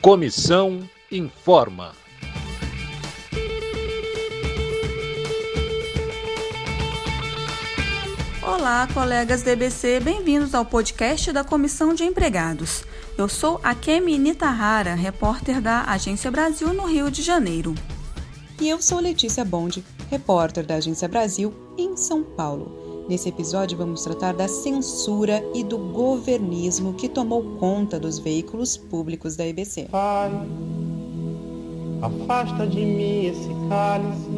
Comissão informa. Olá, colegas DBC, bem-vindos ao podcast da Comissão de Empregados. Eu sou a Kemi Nitahara, repórter da Agência Brasil no Rio de Janeiro. E eu sou Letícia Bond, repórter da Agência Brasil em São Paulo. Nesse episódio vamos tratar da censura e do governismo que tomou conta dos veículos públicos da EBC. Pai, afasta de mim esse cálice.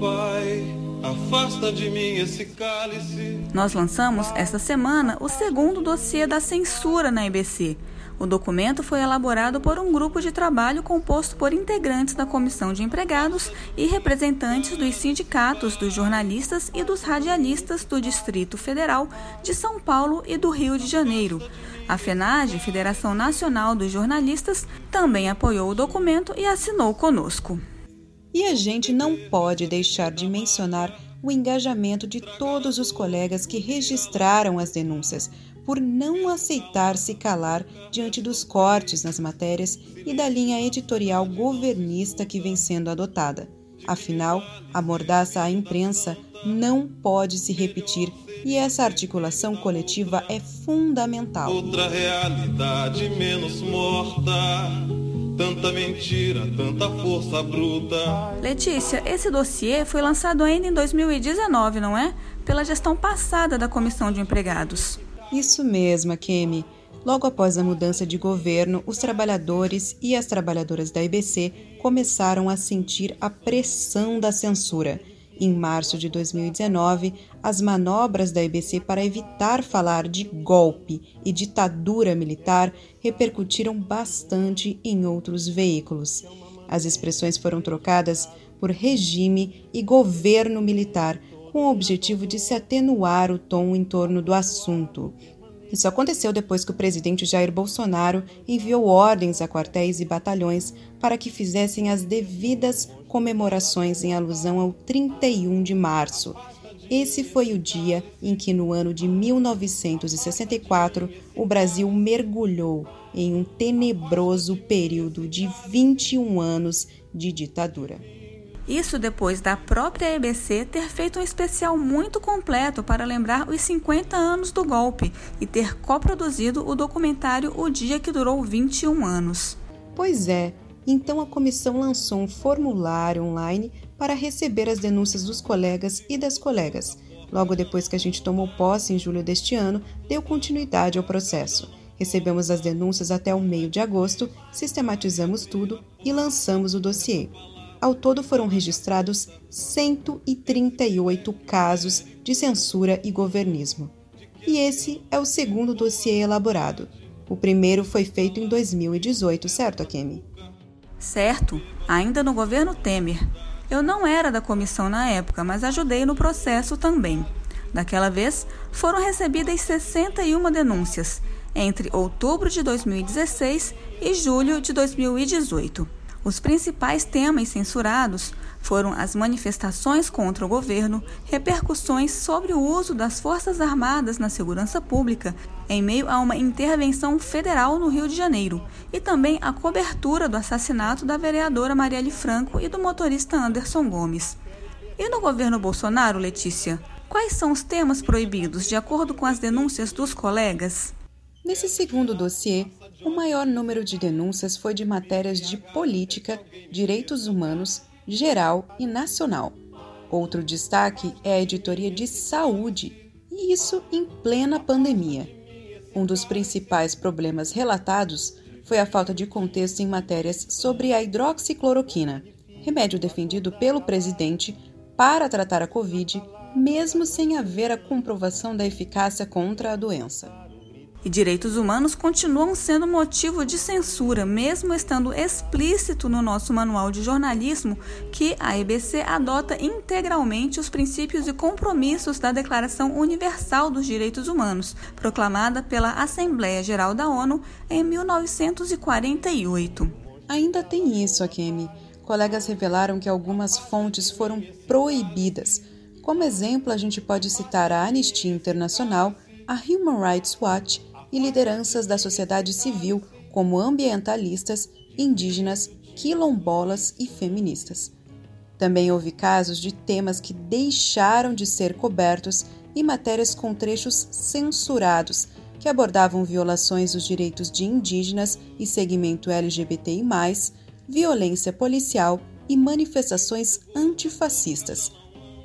Pai, Afasta de mim esse cálice. Nós lançamos esta semana o segundo dossiê da censura na EBC. O documento foi elaborado por um grupo de trabalho composto por integrantes da Comissão de Empregados e representantes dos sindicatos dos jornalistas e dos radialistas do Distrito Federal de São Paulo e do Rio de Janeiro. A FENAGE, Federação Nacional dos Jornalistas, também apoiou o documento e assinou conosco. E a gente não pode deixar de mencionar o engajamento de todos os colegas que registraram as denúncias por não aceitar se calar diante dos cortes nas matérias e da linha editorial governista que vem sendo adotada. Afinal, a mordaça à imprensa não pode se repetir e essa articulação coletiva é fundamental. Outra realidade menos morta Tanta mentira, tanta força bruta. Letícia, esse dossiê foi lançado ainda em 2019, não é? Pela gestão passada da Comissão de Empregados. Isso mesmo, Kemi. Logo após a mudança de governo, os trabalhadores e as trabalhadoras da IBC começaram a sentir a pressão da censura em março de 2019, as manobras da EBC para evitar falar de golpe e ditadura militar repercutiram bastante em outros veículos. As expressões foram trocadas por regime e governo militar, com o objetivo de se atenuar o tom em torno do assunto. Isso aconteceu depois que o presidente Jair Bolsonaro enviou ordens a quartéis e batalhões para que fizessem as devidas comemorações em alusão ao 31 de março. Esse foi o dia em que, no ano de 1964, o Brasil mergulhou em um tenebroso período de 21 anos de ditadura. Isso depois da própria EBC ter feito um especial muito completo para lembrar os 50 anos do golpe e ter coproduzido o documentário O Dia que Durou 21 anos. Pois é, então a comissão lançou um formulário online para receber as denúncias dos colegas e das colegas. Logo depois que a gente tomou posse em julho deste ano, deu continuidade ao processo. Recebemos as denúncias até o meio de agosto, sistematizamos tudo e lançamos o dossiê. Ao todo foram registrados 138 casos de censura e governismo. E esse é o segundo dossiê elaborado. O primeiro foi feito em 2018, certo, Akemi? Certo, ainda no governo Temer. Eu não era da comissão na época, mas ajudei no processo também. Daquela vez, foram recebidas 61 denúncias, entre outubro de 2016 e julho de 2018. Os principais temas censurados foram as manifestações contra o governo, repercussões sobre o uso das Forças Armadas na segurança pública em meio a uma intervenção federal no Rio de Janeiro e também a cobertura do assassinato da vereadora Marielle Franco e do motorista Anderson Gomes. E no governo Bolsonaro, Letícia, quais são os temas proibidos de acordo com as denúncias dos colegas? Nesse segundo dossiê, o maior número de denúncias foi de matérias de política, direitos humanos, geral e nacional. Outro destaque é a editoria de saúde, e isso em plena pandemia. Um dos principais problemas relatados foi a falta de contexto em matérias sobre a hidroxicloroquina, remédio defendido pelo presidente para tratar a Covid, mesmo sem haver a comprovação da eficácia contra a doença. E direitos humanos continuam sendo motivo de censura, mesmo estando explícito no nosso manual de jornalismo que a EBC adota integralmente os princípios e compromissos da Declaração Universal dos Direitos Humanos, proclamada pela Assembleia Geral da ONU em 1948. Ainda tem isso, Akemi. Colegas revelaram que algumas fontes foram proibidas. Como exemplo, a gente pode citar a Anistia Internacional, a Human Rights Watch e lideranças da sociedade civil, como ambientalistas, indígenas, quilombolas e feministas. Também houve casos de temas que deixaram de ser cobertos e matérias com trechos censurados que abordavam violações dos direitos de indígenas e segmento LGBTI, violência policial e manifestações antifascistas.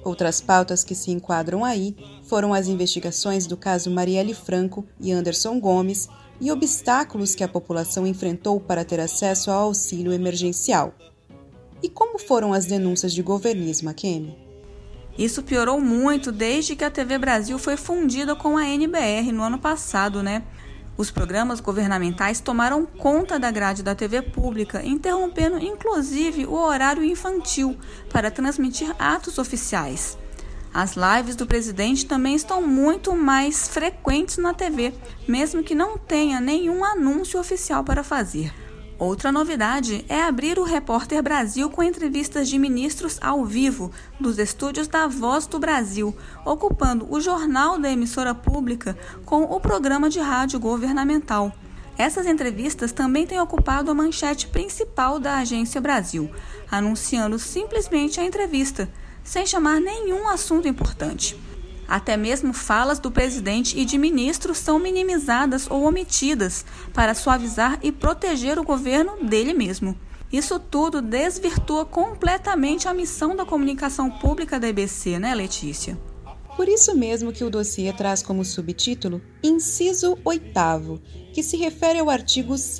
Outras pautas que se enquadram aí foram as investigações do caso Marielle Franco e Anderson Gomes e obstáculos que a população enfrentou para ter acesso ao auxílio emergencial. E como foram as denúncias de governismo, Akemi? Isso piorou muito desde que a TV Brasil foi fundida com a NBR no ano passado, né? Os programas governamentais tomaram conta da grade da TV pública, interrompendo inclusive o horário infantil para transmitir atos oficiais. As lives do presidente também estão muito mais frequentes na TV, mesmo que não tenha nenhum anúncio oficial para fazer. Outra novidade é abrir o Repórter Brasil com entrevistas de ministros ao vivo dos estúdios da Voz do Brasil, ocupando o jornal da emissora pública com o programa de rádio governamental. Essas entrevistas também têm ocupado a manchete principal da Agência Brasil, anunciando simplesmente a entrevista, sem chamar nenhum assunto importante. Até mesmo falas do presidente e de ministros são minimizadas ou omitidas para suavizar e proteger o governo dele mesmo. Isso tudo desvirtua completamente a missão da comunicação pública da EBC, né, Letícia? Por isso mesmo que o dossiê traz como subtítulo Inciso 8, que se refere ao artigo 2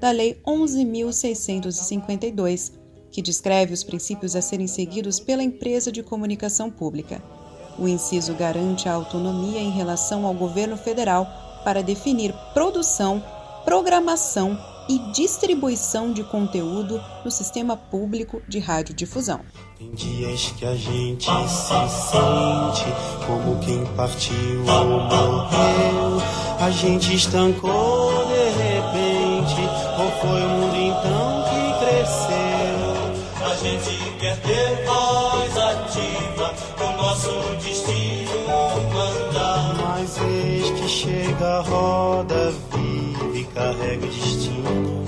da Lei 11.652, que descreve os princípios a serem seguidos pela empresa de comunicação pública. O inciso garante a autonomia em relação ao governo federal para definir produção, programação e distribuição de conteúdo no sistema público de radiodifusão. Tem dias que a gente se sente como quem partiu ou morreu. A gente estancou carrega o destino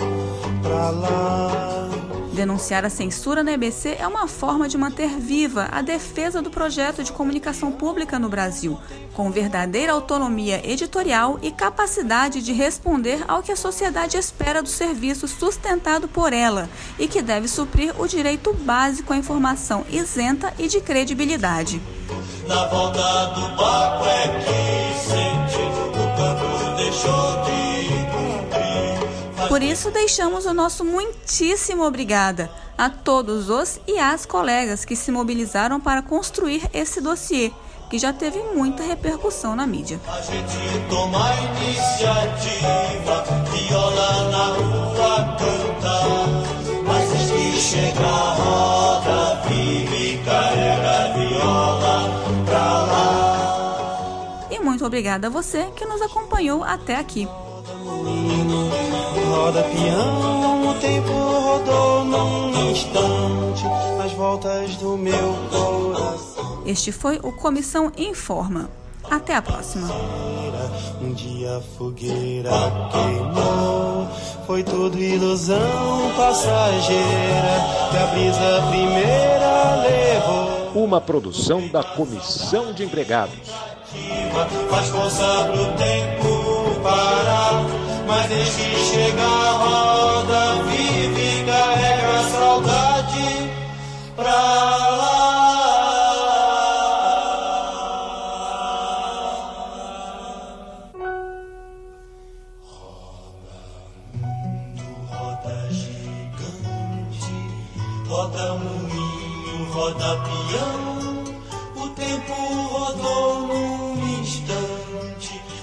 pra lá. Denunciar a censura na EBC é uma forma de manter viva a defesa do projeto de comunicação pública no Brasil, com verdadeira autonomia editorial e capacidade de responder ao que a sociedade espera do serviço sustentado por ela e que deve suprir o direito básico à informação isenta e de credibilidade. Na volta do barco é que sente o campo deixou de. Por isso deixamos o nosso muitíssimo obrigada a todos os e as colegas que se mobilizaram para construir esse dossiê que já teve muita repercussão na mídia. A gente toma a iniciativa, viola na rua canta, mas que chega a roda, vive e carrega a viola muito obrigada a você que nos acompanhou até aqui. Roda peão, o tempo rodou num instante nas voltas do meu coração. Este foi o Comissão Informa. Até a próxima. Um dia a fogueira queimou, foi tudo ilusão passageira que a brisa primeira levou. Uma produção da Comissão de Empregados faz força pro tempo parar. Mas deixe chegar a roda, vive e carrega a saudade pra lá. roda moinho, roda peão, o tempo rodou no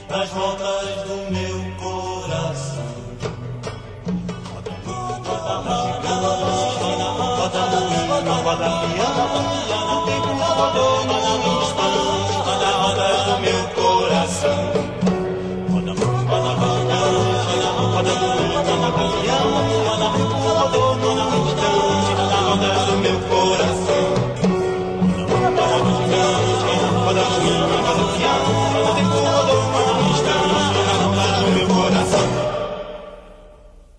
nas voltas do meu Nas do meu coração